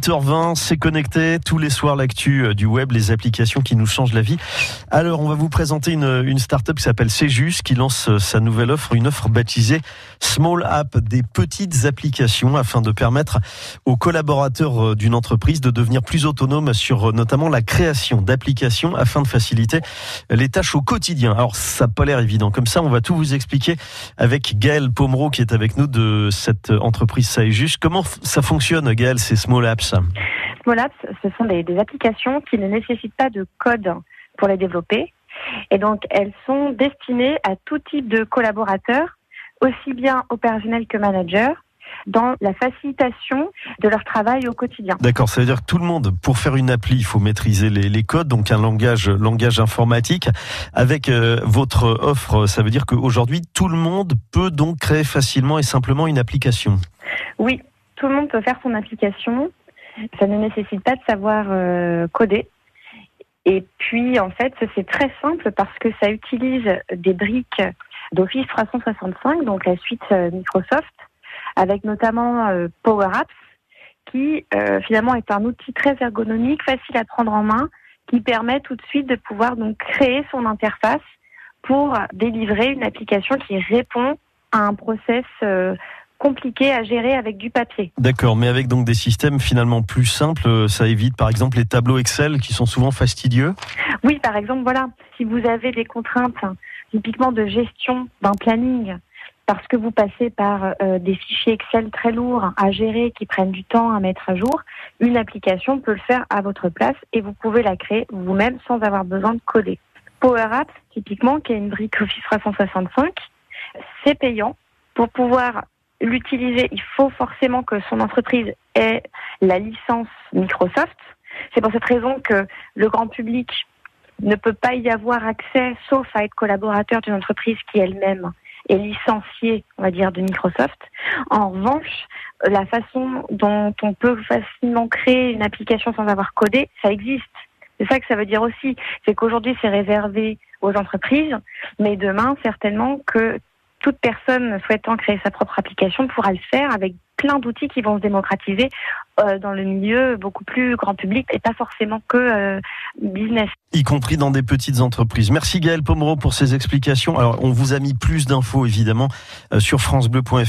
8h20, c'est connecté tous les soirs l'actu euh, du web, les applications qui nous changent la vie. Alors, on va vous présenter une, une start-up qui s'appelle Cjus qui lance euh, sa nouvelle offre, une offre baptisée Small App, des petites applications afin de permettre aux collaborateurs euh, d'une entreprise de devenir plus autonomes sur notamment la création d'applications afin de faciliter les tâches au quotidien. Alors, ça n'a pas l'air évident. Comme ça, on va tout vous expliquer avec Gaël Pomereau qui est avec nous de cette entreprise Cjus. Comment ça fonctionne, Gaël, ces Small Apps? Small Apps, ce sont des, des, applications qui ne nécessitent pas de code pour les développer. Et donc, elles sont destinées à tout type de collaborateurs, aussi bien opérationnels que managers, dans la facilitation de leur travail au quotidien. D'accord, ça veut dire que tout le monde, pour faire une appli, il faut maîtriser les, les codes, donc un langage, langage informatique. Avec euh, votre offre, ça veut dire qu'aujourd'hui, tout le monde peut donc créer facilement et simplement une application. Oui, tout le monde peut faire son application. Ça ne nécessite pas de savoir euh, coder. Et puis, en fait, c'est très simple parce que ça utilise des briques d'Office 365, donc la suite euh, Microsoft, avec notamment euh, Power Apps, qui finalement est un outil très ergonomique, facile à prendre en main, qui permet tout de suite de pouvoir donc créer son interface pour délivrer une application qui répond à un process compliqué à gérer avec du papier. D'accord, mais avec donc des systèmes finalement plus simples, euh, ça évite par exemple les tableaux Excel qui sont souvent fastidieux Oui, par exemple, voilà, si vous avez des contraintes typiquement de gestion d'un planning, parce que vous passez par euh, des fichiers Excel très lourds à gérer qui prennent du temps à mettre à jour, une application peut le faire à votre place et vous pouvez la créer vous-même sans avoir besoin de coder. Power Apps, typiquement, qui est une brique Office 365, c'est payant. Pour pouvoir l'utiliser, il faut forcément que son entreprise ait la licence Microsoft. C'est pour cette raison que le grand public ne peut pas y avoir accès sauf à être collaborateur d'une entreprise qui elle-même est licenciée, on va dire, de Microsoft. En revanche, la façon dont on peut facilement créer une application sans avoir codé, ça existe. C'est ça que ça veut dire aussi. C'est qu'aujourd'hui, c'est réservé aux entreprises, mais demain, certainement que toute personne souhaitant créer sa propre application pourra le faire avec plein d'outils qui vont se démocratiser euh, dans le milieu beaucoup plus grand public et pas forcément que euh, business. Y compris dans des petites entreprises. Merci Gaël Pomereau pour ces explications. Alors, on vous a mis plus d'infos évidemment euh, sur francebleu.fr.